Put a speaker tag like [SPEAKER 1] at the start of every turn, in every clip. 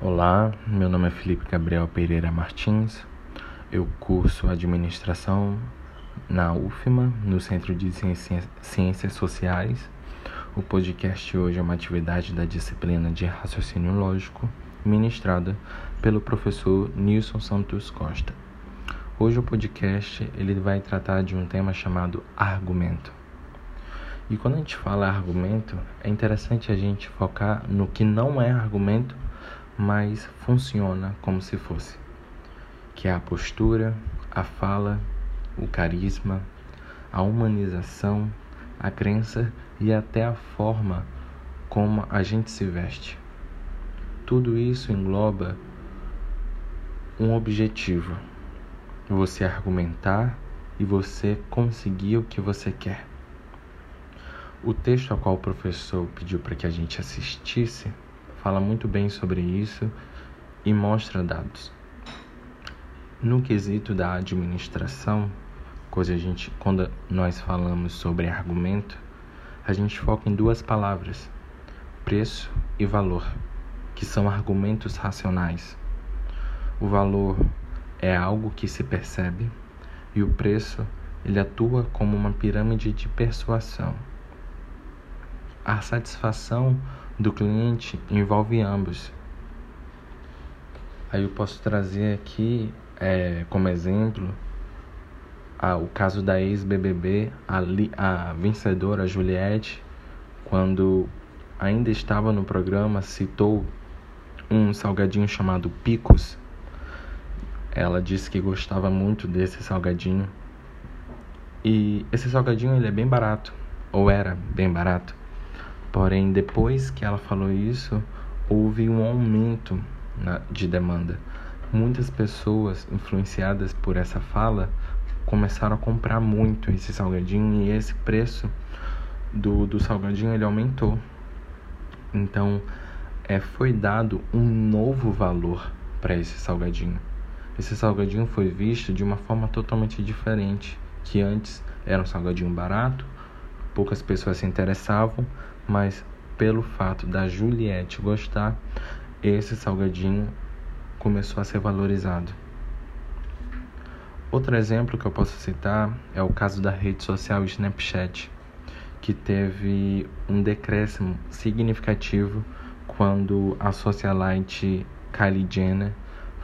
[SPEAKER 1] Olá, meu nome é Felipe Gabriel Pereira Martins. Eu curso administração na UFMA, no Centro de Ciências Sociais. O podcast hoje é uma atividade da disciplina de raciocínio lógico, ministrada pelo professor Nilson Santos Costa. Hoje o podcast ele vai tratar de um tema chamado argumento. E quando a gente fala argumento, é interessante a gente focar no que não é argumento mas funciona como se fosse, que é a postura, a fala, o carisma, a humanização, a crença e até a forma como a gente se veste. Tudo isso engloba um objetivo: você argumentar e você conseguir o que você quer. O texto ao qual o professor pediu para que a gente assistisse fala muito bem sobre isso e mostra dados. No quesito da administração, coisa a gente, quando nós falamos sobre argumento, a gente foca em duas palavras: preço e valor, que são argumentos racionais. O valor é algo que se percebe e o preço ele atua como uma pirâmide de persuasão. A satisfação do cliente envolve ambos. Aí eu posso trazer aqui é, como exemplo a, o caso da ex-BBB, a, a vencedora Juliette, quando ainda estava no programa, citou um salgadinho chamado Picos. Ela disse que gostava muito desse salgadinho. E esse salgadinho ele é bem barato, ou era bem barato. Porém, depois que ela falou isso, houve um aumento na, de demanda. Muitas pessoas influenciadas por essa fala começaram a comprar muito esse salgadinho e esse preço do, do salgadinho ele aumentou. Então, é, foi dado um novo valor para esse salgadinho. Esse salgadinho foi visto de uma forma totalmente diferente, que antes era um salgadinho barato, poucas pessoas se interessavam, mas pelo fato da Juliette gostar, esse salgadinho começou a ser valorizado. Outro exemplo que eu posso citar é o caso da rede social Snapchat, que teve um decréscimo significativo quando a socialite Kylie Jenner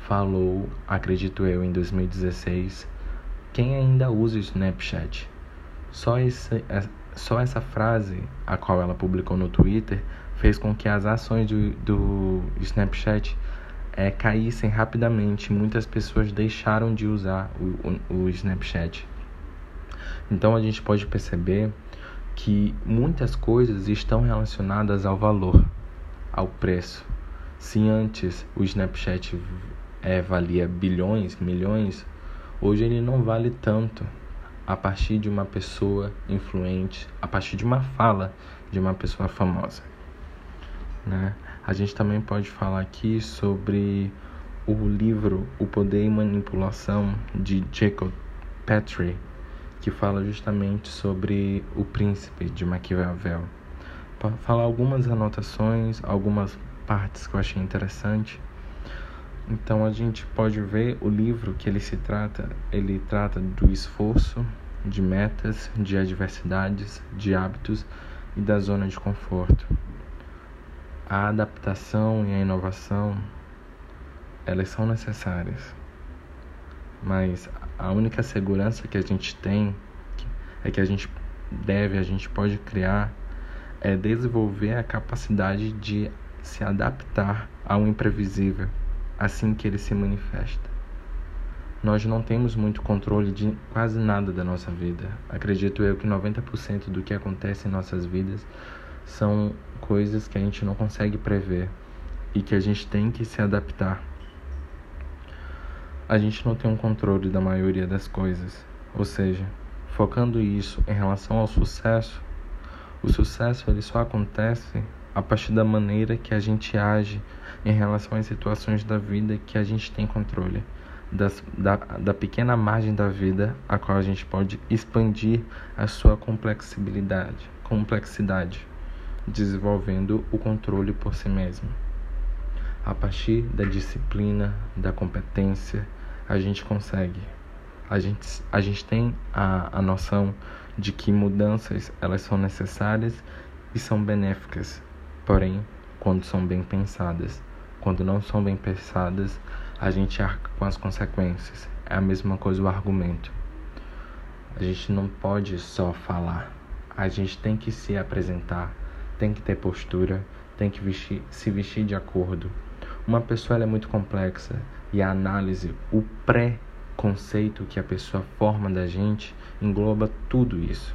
[SPEAKER 1] falou, acredito eu, em 2016, quem ainda usa o Snapchat? Só esse, só essa frase, a qual ela publicou no Twitter, fez com que as ações do, do Snapchat é, caíssem rapidamente. Muitas pessoas deixaram de usar o, o, o Snapchat. Então a gente pode perceber que muitas coisas estão relacionadas ao valor, ao preço. Se antes o Snapchat é, valia bilhões, milhões, hoje ele não vale tanto a partir de uma pessoa influente, a partir de uma fala de uma pessoa famosa. Né? A gente também pode falar aqui sobre o livro O Poder e Manipulação de Jacob Petrie, que fala justamente sobre o príncipe de Maquiavel. Para falar algumas anotações, algumas partes que eu achei interessante. Então a gente pode ver o livro que ele se trata, ele trata do esforço, de metas, de adversidades, de hábitos e da zona de conforto. A adaptação e a inovação, elas são necessárias. Mas a única segurança que a gente tem é que a gente deve, a gente pode criar é desenvolver a capacidade de se adaptar ao imprevisível assim que ele se manifesta. Nós não temos muito controle de quase nada da nossa vida. Acredito eu que 90% do que acontece em nossas vidas são coisas que a gente não consegue prever e que a gente tem que se adaptar. A gente não tem um controle da maioria das coisas, ou seja, focando isso em relação ao sucesso, o sucesso ele só acontece a partir da maneira que a gente age em relação às situações da vida que a gente tem controle, das, da, da pequena margem da vida a qual a gente pode expandir a sua complexibilidade, complexidade, desenvolvendo o controle por si mesmo. A partir da disciplina, da competência, a gente consegue. A gente, a gente tem a, a noção de que mudanças elas são necessárias e são benéficas, porém, quando são bem pensadas. Quando não são bem pensadas, a gente arca com as consequências. É a mesma coisa o argumento. A gente não pode só falar. A gente tem que se apresentar, tem que ter postura, tem que vestir, se vestir de acordo. Uma pessoa é muito complexa e a análise, o pré-conceito que a pessoa forma da gente engloba tudo isso.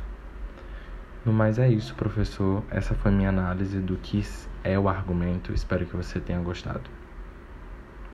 [SPEAKER 1] No mais é isso, professor. Essa foi minha análise do que é o argumento. Espero que você tenha gostado.